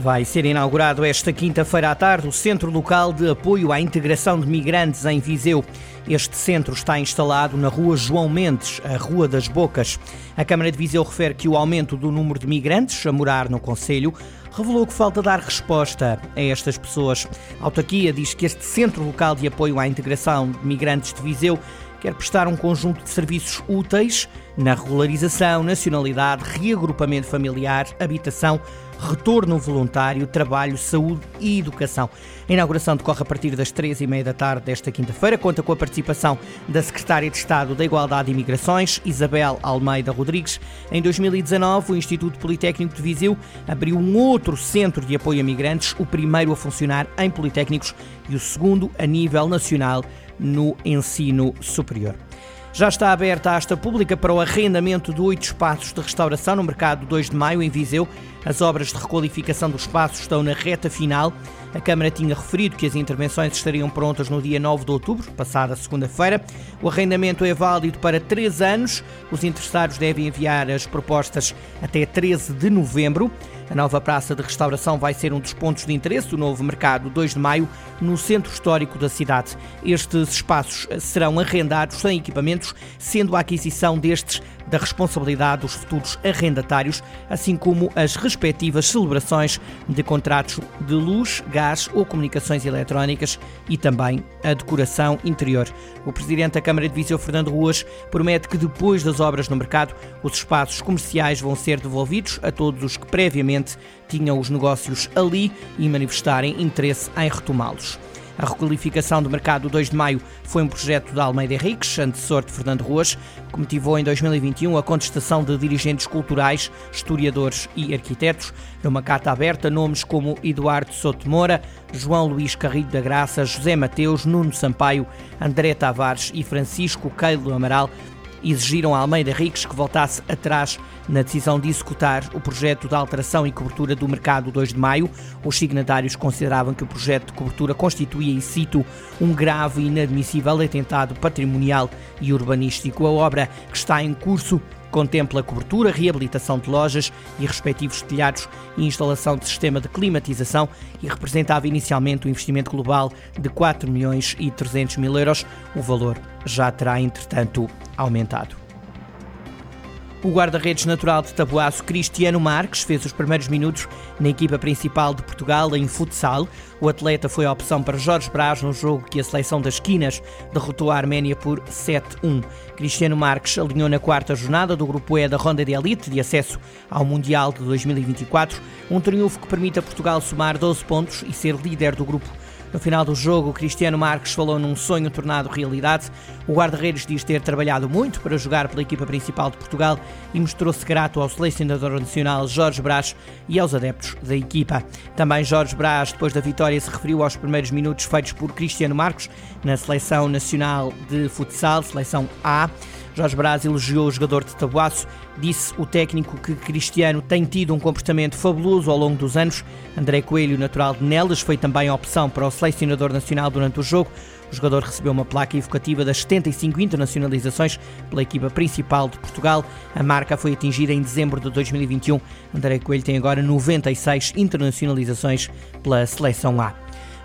Vai ser inaugurado esta quinta-feira à tarde o Centro Local de Apoio à Integração de Migrantes em Viseu. Este centro está instalado na Rua João Mendes, a Rua das Bocas. A Câmara de Viseu refere que o aumento do número de migrantes a morar no Conselho revelou que falta dar resposta a estas pessoas. A autarquia diz que este Centro Local de Apoio à Integração de Migrantes de Viseu quer prestar um conjunto de serviços úteis na regularização, nacionalidade, reagrupamento familiar, habitação, retorno voluntário, trabalho, saúde e educação. A inauguração decorre a partir das três e meia da tarde desta quinta-feira. Conta com a participação da Secretária de Estado da Igualdade e Imigrações, Isabel Almeida Rodrigues. Em 2019, o Instituto Politécnico de Viseu abriu um outro centro de apoio a migrantes, o primeiro a funcionar em Politécnicos e o segundo a nível nacional no ensino superior. Já está aberta a asta pública para o arrendamento de oito espaços de restauração no mercado 2 de maio, em Viseu. As obras de requalificação dos espaços estão na reta final. A Câmara tinha referido que as intervenções estariam prontas no dia 9 de outubro, passada segunda-feira. O arrendamento é válido para três anos. Os interessados devem enviar as propostas até 13 de novembro. A nova praça de restauração vai ser um dos pontos de interesse do novo mercado 2 de maio, no centro histórico da cidade. Estes espaços serão arrendados sem equipamentos, sendo a aquisição destes da responsabilidade dos futuros arrendatários, assim como as respectivas celebrações de contratos de luz, gás ou comunicações eletrónicas e também a decoração interior. O presidente da Câmara de Viseu, Fernando Ruas, promete que depois das obras no mercado, os espaços comerciais vão ser devolvidos a todos os que previamente tinham os negócios ali e manifestarem interesse em retomá-los. A requalificação do mercado 2 de maio foi um projeto de Almeida Henriques, antecessor de Fernando Ruas, que motivou em 2021 a contestação de dirigentes culturais, historiadores e arquitetos. Numa carta aberta, nomes como Eduardo Souto Moura, João Luís Carrilho da Graça, José Mateus, Nuno Sampaio, André Tavares e Francisco Keilo Amaral exigiram a Almeida Ricos que voltasse atrás na decisão de executar o projeto de alteração e cobertura do mercado 2 de maio. Os signatários consideravam que o projeto de cobertura constituía, in situ, um grave e inadmissível atentado patrimonial e urbanístico. A obra que está em curso Contempla cobertura, reabilitação de lojas e respectivos telhados e instalação de sistema de climatização e representava inicialmente um investimento global de 4 milhões e 300 mil euros. O valor já terá, entretanto, aumentado. O guarda-redes natural de Tabuaço, Cristiano Marques, fez os primeiros minutos na equipa principal de Portugal em futsal. O atleta foi a opção para Jorge Braz no jogo que a seleção das Quinas derrotou a Arménia por 7-1. Cristiano Marques alinhou na quarta jornada do Grupo E da Ronda de Elite de acesso ao Mundial de 2024, um triunfo que permite a Portugal somar 12 pontos e ser líder do grupo no final do jogo, Cristiano Marques falou num sonho tornado realidade. O guarda-redes diz ter trabalhado muito para jogar pela equipa principal de Portugal e mostrou-se grato ao selecionador nacional Jorge Brás e aos adeptos da equipa. Também Jorge Brás, depois da vitória, se referiu aos primeiros minutos feitos por Cristiano Marques na seleção nacional de futsal, seleção A. Jorge Braz elogiou o jogador de Tabuaço, disse o técnico que Cristiano tem tido um comportamento fabuloso ao longo dos anos. André Coelho, natural de Nelas, foi também opção para o selecionador nacional durante o jogo. O jogador recebeu uma placa evocativa das 75 internacionalizações pela equipa principal de Portugal. A marca foi atingida em dezembro de 2021. André Coelho tem agora 96 internacionalizações pela seleção A.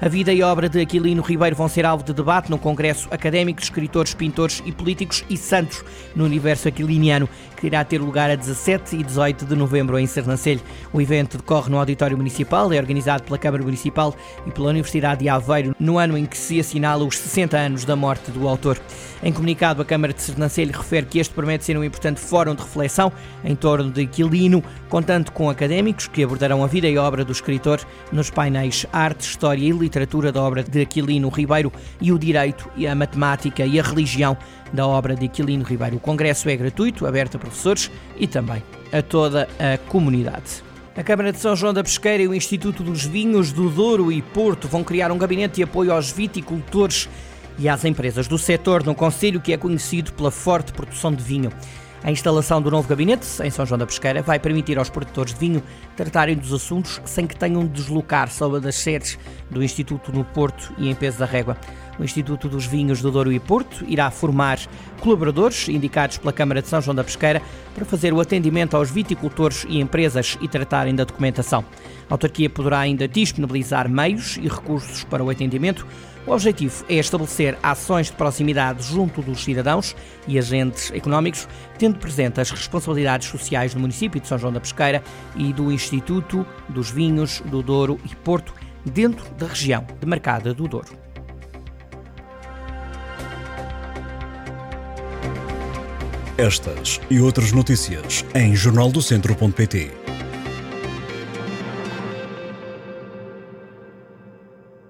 A vida e obra de Aquilino Ribeiro vão ser alvo de debate no Congresso Académico de Escritores, Pintores e Políticos e Santos no universo aquiliniano, que irá ter lugar a 17 e 18 de novembro em Sernancelho. O evento decorre no Auditório Municipal, é organizado pela Câmara Municipal e pela Universidade de Aveiro, no ano em que se assinala os 60 anos da morte do autor. Em comunicado, a Câmara de Sernancelho refere que este promete ser um importante fórum de reflexão em torno de Aquilino, contando com académicos que abordarão a vida e obra do escritor nos painéis Arte, História e Literatura literatura da obra de Aquilino Ribeiro e o direito e a matemática e a religião da obra de Aquilino Ribeiro. O congresso é gratuito, aberto a professores e também a toda a comunidade. A Câmara de São João da Pesqueira e o Instituto dos Vinhos do Douro e Porto vão criar um gabinete de apoio aos viticultores e às empresas do setor no Conselho que é conhecido pela forte produção de vinho. A instalação do novo gabinete, em São João da Pesqueira, vai permitir aos produtores de vinho tratarem dos assuntos sem que tenham de deslocar-se a uma das sedes do Instituto no Porto e em Peso da Régua. O Instituto dos Vinhos do Douro e Porto irá formar colaboradores indicados pela Câmara de São João da Pesqueira para fazer o atendimento aos viticultores e empresas e tratarem da documentação. A autarquia poderá ainda disponibilizar meios e recursos para o atendimento. O objetivo é estabelecer ações de proximidade junto dos cidadãos e agentes económicos, tendo presente as responsabilidades sociais do município de São João da Pesqueira e do Instituto dos Vinhos do Douro e Porto, dentro da região demarcada do Douro. Estas e outras notícias em jornaldocentro.pt